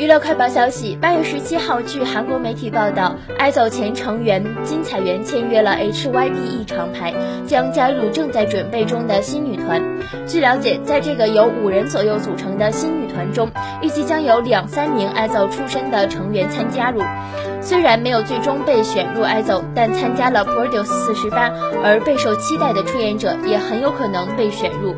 娱乐快报消息：八月十七号，据韩国媒体报道，IZO 前成员金彩媛签约了 HYBE 厂牌，将加入正在准备中的新女团。据了解，在这个由五人左右组成的新女团中，预计将有两三名 IZO 出身的成员参加入。虽然没有最终被选入 IZO，但参加了 Produce 四十八，而备受期待的出演者也很有可能被选入。